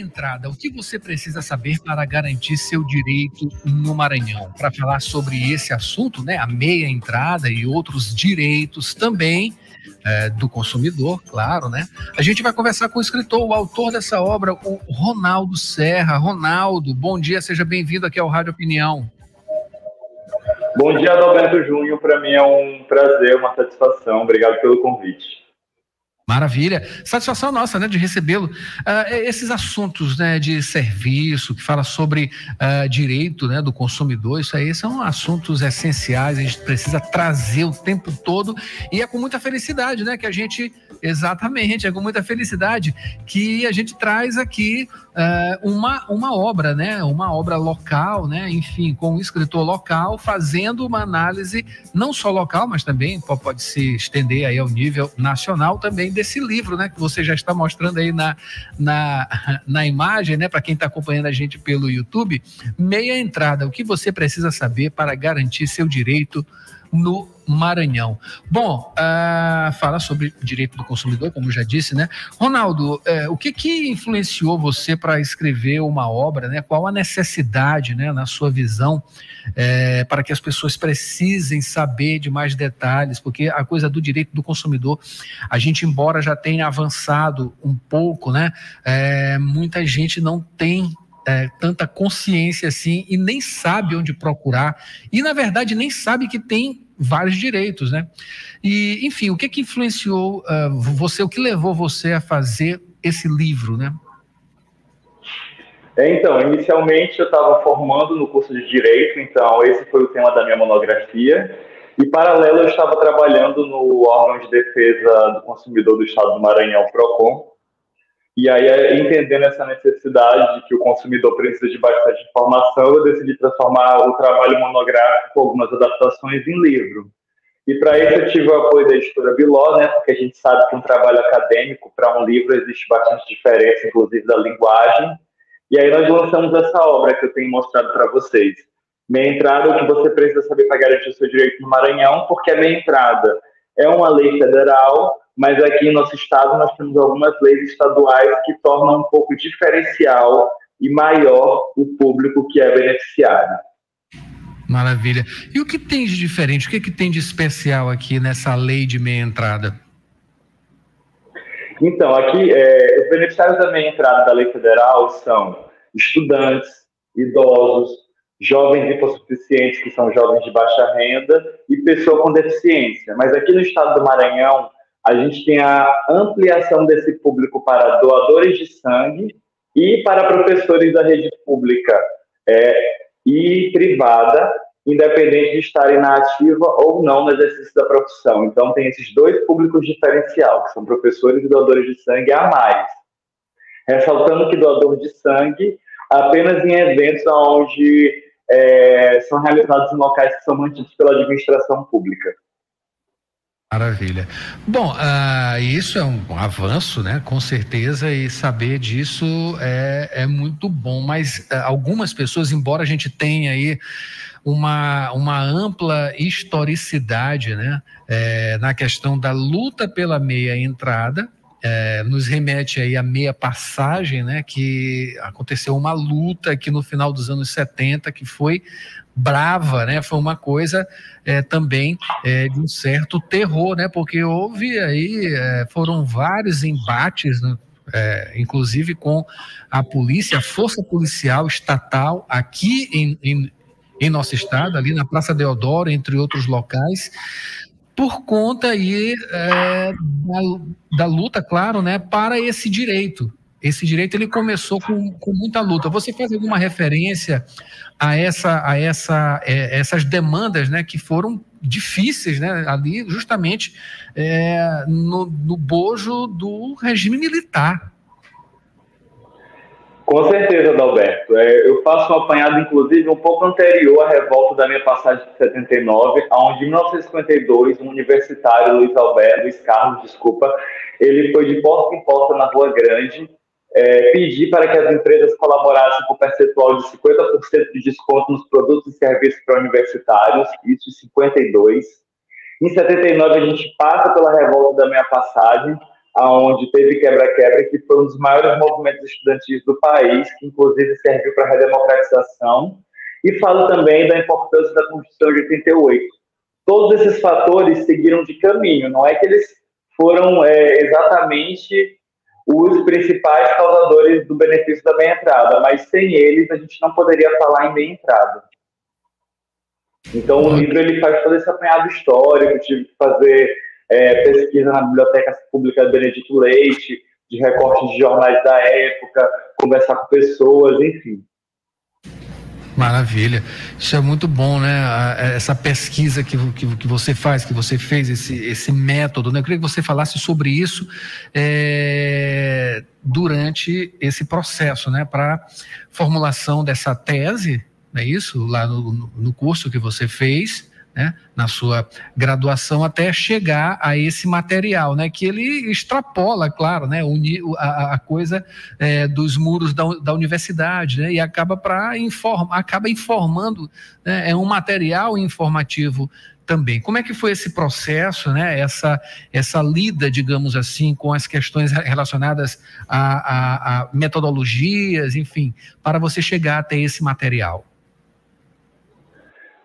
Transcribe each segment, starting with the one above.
entrada, o que você precisa saber para garantir seu direito no Maranhão? Para falar sobre esse assunto, né, a meia entrada e outros direitos também é, do consumidor, claro, né? A gente vai conversar com o escritor, o autor dessa obra, o Ronaldo Serra. Ronaldo, bom dia, seja bem-vindo aqui ao Rádio Opinião. Bom dia, Adalberto Júnior. Para mim é um prazer, uma satisfação. Obrigado pelo convite. Maravilha. Satisfação nossa, né, de recebê-lo. Uh, esses assuntos, né, de serviço, que fala sobre uh, direito, né, do consumidor, isso aí são assuntos essenciais, a gente precisa trazer o tempo todo e é com muita felicidade, né, que a gente, exatamente, é com muita felicidade que a gente traz aqui uh, uma, uma obra, né, uma obra local, né, enfim, com um escritor local fazendo uma análise não só local, mas também pode, se estender aí ao nível nacional também desse livro, né, que você já está mostrando aí na, na, na imagem, né, para quem está acompanhando a gente pelo YouTube, meia entrada, o que você precisa saber para garantir seu direito no Maranhão. Bom, uh, fala sobre direito do consumidor, como já disse, né? Ronaldo, uh, o que que influenciou você para escrever uma obra, né? Qual a necessidade, né, na sua visão, uh, para que as pessoas precisem saber de mais detalhes? Porque a coisa do direito do consumidor, a gente, embora já tenha avançado um pouco, né? Eh, muita gente não tem é, tanta consciência assim e nem sabe onde procurar e na verdade nem sabe que tem vários direitos, né? E enfim, o que que influenciou uh, você, o que levou você a fazer esse livro, né? É, então, inicialmente eu estava formando no curso de direito, então esse foi o tema da minha monografia. E paralelo eu estava trabalhando no órgão de defesa do consumidor do Estado do Maranhão, Procon, e aí, é, entendendo essa necessidade de que o consumidor precisa de bastante informação, eu decidi transformar o trabalho monográfico algumas adaptações em livro. E para isso eu tive o apoio da editora Biló, né, porque a gente sabe que um trabalho acadêmico para um livro existe bastante diferença, inclusive da linguagem. E aí nós lançamos essa obra que eu tenho mostrado para vocês. Meia entrada, o que você precisa saber para garantir o seu direito no Maranhão, porque a meia entrada é uma lei federal mas aqui em nosso estado nós temos algumas leis estaduais que tornam um pouco diferencial e maior o público que é beneficiário. Maravilha. E o que tem de diferente, o que, que tem de especial aqui nessa lei de meia entrada? Então, aqui, é, os beneficiários da meia entrada da lei federal são estudantes, idosos, jovens hipossuficientes, que são jovens de baixa renda, e pessoa com deficiência. Mas aqui no estado do Maranhão, a gente tem a ampliação desse público para doadores de sangue e para professores da rede pública é, e privada, independente de estarem na ativa ou não no exercício da profissão. Então, tem esses dois públicos diferencial, que são professores e doadores de sangue a mais. Ressaltando que doador de sangue apenas em eventos onde é, são realizados em locais que são mantidos pela administração pública. Maravilha. Bom, uh, isso é um avanço, né? Com certeza, e saber disso é, é muito bom. Mas uh, algumas pessoas, embora a gente tenha aí uma, uma ampla historicidade, né? É, na questão da luta pela meia entrada, é, nos remete aí à meia passagem, né, que aconteceu uma luta aqui no final dos anos 70 que foi brava, né, foi uma coisa é, também é, de um certo terror, né, porque houve aí, é, foram vários embates, né, é, inclusive com a polícia, a força policial estatal aqui em, em, em nosso estado, ali na Praça Deodoro, entre outros locais, por conta aí é, da, da, luta, claro, né, para esse direito. Esse direito ele começou com, com muita luta. Você faz alguma referência a essa, a essa, é, essas demandas, né, que foram difíceis, né, ali justamente é, no, no bojo do regime militar. Com certeza, Adalberto. É, eu faço um apanhado, inclusive, um pouco anterior à revolta da minha passagem de 79, onde em 1952, um universitário, Luiz Alberto, Luiz Carlos, desculpa, ele foi de porta em porta na Rua Grande, é, pedir para que as empresas colaborassem com percentual de 50% de desconto nos produtos e serviços para universitários, isso em 52. Em 79, a gente passa pela revolta da minha passagem, aonde teve quebra-quebra, que foi um dos maiores movimentos estudantis do país, que inclusive serviu para a redemocratização, e falo também da importância da Constituição de 88. Todos esses fatores seguiram de caminho, não é que eles foram é, exatamente os principais causadores do benefício da meia entrada, mas sem eles a gente não poderia falar em meia entrada. Então o livro ele faz todo esse apanhado histórico, tive que fazer é, pesquisa na Biblioteca Pública Benedito Leite, de recortes de jornais da época, conversar com pessoas, enfim. Maravilha. Isso é muito bom, né? Essa pesquisa que, que, que, você faz, que você fez, esse, esse método, né? Eu queria que você falasse sobre isso é, durante esse processo, né? Para formulação dessa tese, não é isso? Lá no, no curso que você fez né, na sua graduação até chegar a esse material, né, que ele extrapola, claro, né, a, a coisa é, dos muros da, da universidade, né, e acaba para informa, acaba informando, né, é um material informativo também. Como é que foi esse processo, né, essa, essa lida, digamos assim, com as questões relacionadas a, a, a metodologias, enfim, para você chegar até esse material?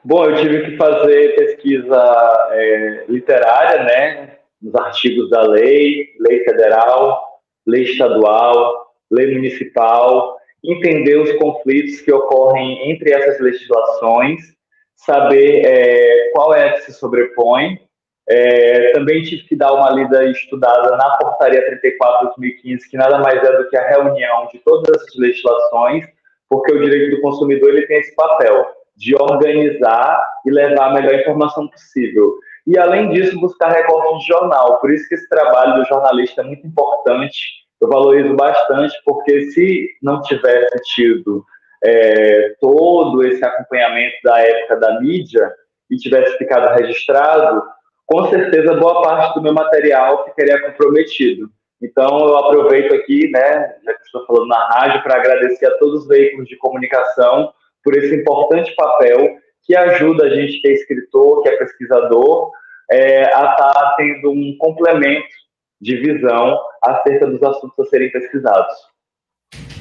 Bom, eu tive que fazer pesquisa é, literária, né, nos artigos da lei, lei federal, lei estadual, lei municipal, entender os conflitos que ocorrem entre essas legislações, saber é, qual é que se sobrepõe. É, também tive que dar uma lida estudada na Portaria 34/2015, que nada mais é do que a reunião de todas essas legislações, porque o direito do consumidor ele tem esse papel de organizar e levar a melhor informação possível. E, além disso, buscar recorte de jornal. Por isso que esse trabalho do jornalista é muito importante. Eu valorizo bastante, porque se não tivesse tido é, todo esse acompanhamento da época da mídia e tivesse ficado registrado, com certeza boa parte do meu material ficaria comprometido. Então, eu aproveito aqui, né, já que estou falando na rádio, para agradecer a todos os veículos de comunicação por esse importante papel que ajuda a gente que é escritor, que é pesquisador, é, a estar tá tendo um complemento de visão acerca dos assuntos a serem pesquisados.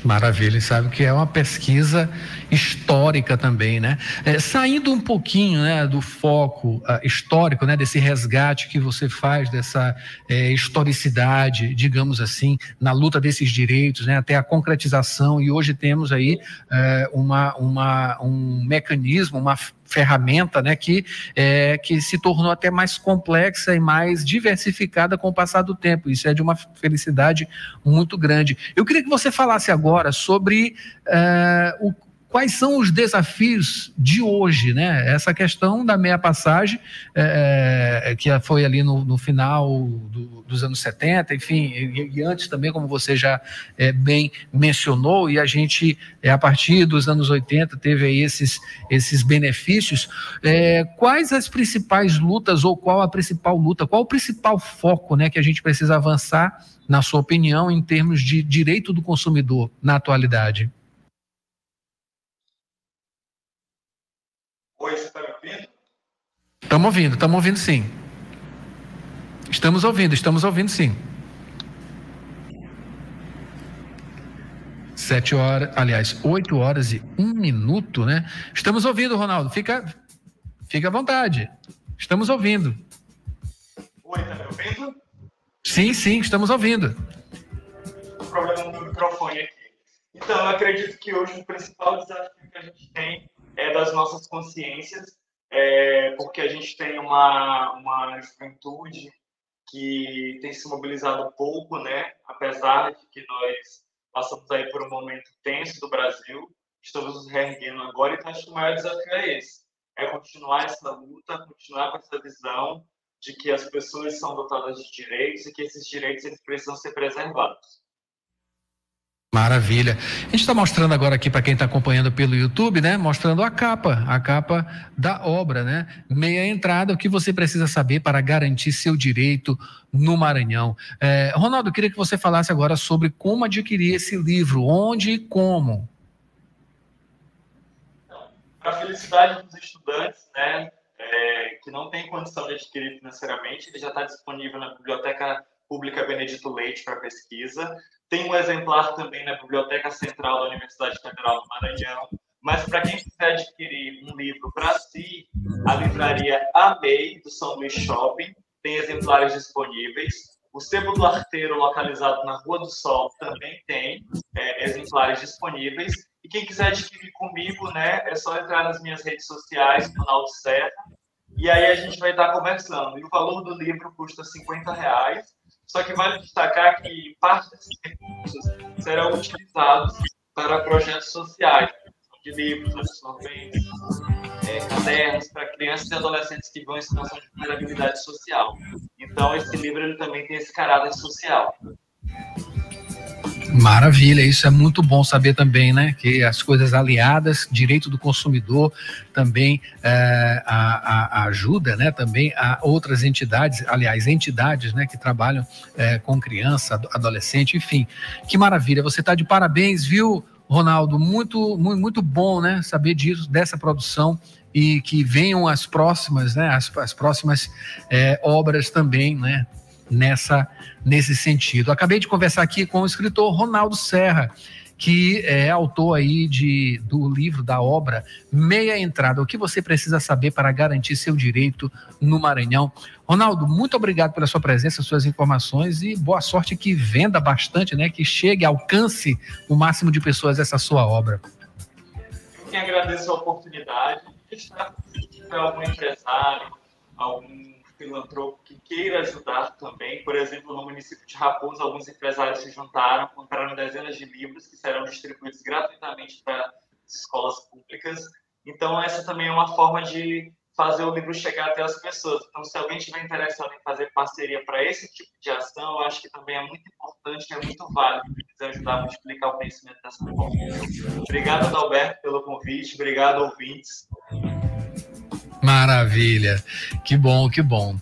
Maravilha, sabe que é uma pesquisa histórica também, né? É, saindo um pouquinho né, do foco uh, histórico, né, desse resgate que você faz, dessa é, historicidade, digamos assim, na luta desses direitos, né, até a concretização, e hoje temos aí é, uma, uma, um mecanismo, uma ferramenta né, que, é, que se tornou até mais complexa e mais diversificada com o passar do tempo. Isso é de uma felicidade muito grande. Eu queria que você falasse agora sobre é, o, quais são os desafios de hoje, né? Essa questão da meia passagem, é, é que foi ali no, no final do, dos anos 70, enfim, e, e, antes também, como você já é, bem mencionou, e a gente, é, a partir dos anos 80, teve aí esses, esses benefícios. É, quais as principais lutas, ou qual a principal luta, qual o principal foco né, que a gente precisa avançar, na sua opinião, em termos de direito do consumidor na atualidade? Oi, você está me ouvindo? Estamos ouvindo, estamos ouvindo sim. Estamos ouvindo, estamos ouvindo sim. Sete horas, aliás, oito horas e um minuto, né? Estamos ouvindo, Ronaldo. Fica, fica à vontade. Estamos ouvindo. Oi, está me ouvindo? Sim, sim, estamos ouvindo. O problema no microfone aqui. Então, eu acredito que hoje o principal desafio que a gente tem é das nossas consciências, é, porque a gente tem uma, uma juventude que tem se mobilizado pouco, né? Apesar de que nós passamos aí por um momento tenso do Brasil, estamos nos reerguendo agora, então acho que o maior desafio é esse. é continuar essa luta, continuar com essa visão de que as pessoas são dotadas de direitos e que esses direitos eles precisam ser preservados. Maravilha. A gente está mostrando agora aqui para quem está acompanhando pelo YouTube, né? Mostrando a capa, a capa da obra, né? Meia entrada, o que você precisa saber para garantir seu direito no Maranhão. É, Ronaldo, eu queria que você falasse agora sobre como adquirir esse livro, onde e como. Para a felicidade dos estudantes, né? É, que não tem condição de adquirir financeiramente, ele já está disponível na Biblioteca Pública Benedito Leite para pesquisa. Tem um exemplar também na Biblioteca Central da Universidade Federal do Maranhão. Mas para quem quiser adquirir um livro para si, a livraria Amei, do São Luís Shopping, tem exemplares disponíveis. O Sebo do Arteiro, localizado na Rua do Sol, também tem é, exemplares disponíveis. E quem quiser adquirir comigo, né, é só entrar nas minhas redes sociais, Ronaldo Serra, e aí a gente vai estar conversando. E o valor do livro custa 50 reais. Só que vale destacar que parte desses recursos serão utilizados para projetos sociais, de livros, absorventes, é, cadernos para crianças e adolescentes que vão em situação de vulnerabilidade social. Então, esse livro ele também tem esse caráter social. Maravilha, isso é muito bom saber também, né? Que as coisas aliadas, direito do consumidor, também é, a, a, ajuda, né? Também a outras entidades, aliás, entidades, né? Que trabalham é, com criança, adolescente, enfim. Que maravilha, você está de parabéns, viu, Ronaldo? Muito, muito, muito bom, né? Saber disso, dessa produção e que venham as próximas, né? As, as próximas é, obras também, né? Nessa nesse sentido. Acabei de conversar aqui com o escritor Ronaldo Serra, que é autor aí de, do livro, da obra Meia Entrada, o que você precisa saber para garantir seu direito no Maranhão. Ronaldo, muito obrigado pela sua presença, suas informações e boa sorte que venda bastante, né, que chegue, alcance o máximo de pessoas essa sua obra. Eu que agradeço a oportunidade algum empresário, algum filantropo que queira ajudar também. Por exemplo, no município de Raposo, alguns empresários se juntaram, compraram dezenas de livros que serão distribuídos gratuitamente para as escolas públicas. Então, essa também é uma forma de fazer o livro chegar até as pessoas. Então, se alguém tiver interessado em fazer parceria para esse tipo de ação, eu acho que também é muito importante, é muito válido quiser ajudar a multiplicar o conhecimento dessa forma. Obrigado, Adalberto, pelo convite. Obrigado, ouvintes. Maravilha. Que bom, que bom.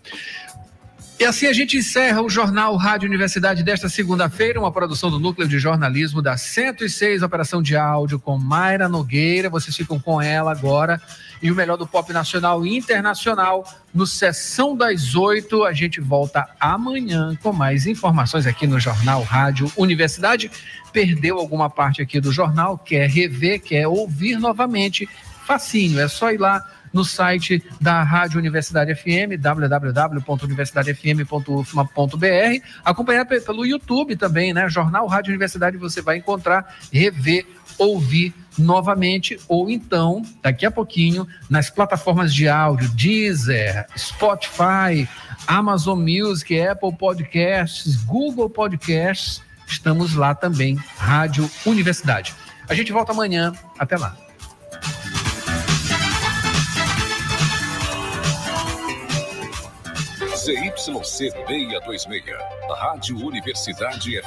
E assim a gente encerra o Jornal Rádio Universidade desta segunda-feira, uma produção do Núcleo de Jornalismo da 106 Operação de Áudio com Mayra Nogueira. Vocês ficam com ela agora. E o melhor do pop nacional e internacional no Sessão das Oito. A gente volta amanhã com mais informações aqui no Jornal Rádio Universidade. Perdeu alguma parte aqui do jornal, quer rever, quer ouvir novamente? Facinho, é só ir lá no site da Rádio Universidade FM, www.universidadefm.ufma.br, acompanhar pelo YouTube também, né? Jornal Rádio Universidade você vai encontrar, rever, ouvir novamente ou então, daqui a pouquinho, nas plataformas de áudio Deezer, Spotify, Amazon Music, Apple Podcasts, Google Podcasts, estamos lá também, Rádio Universidade. A gente volta amanhã, até lá. ZYC 626, Rádio Universidade FM.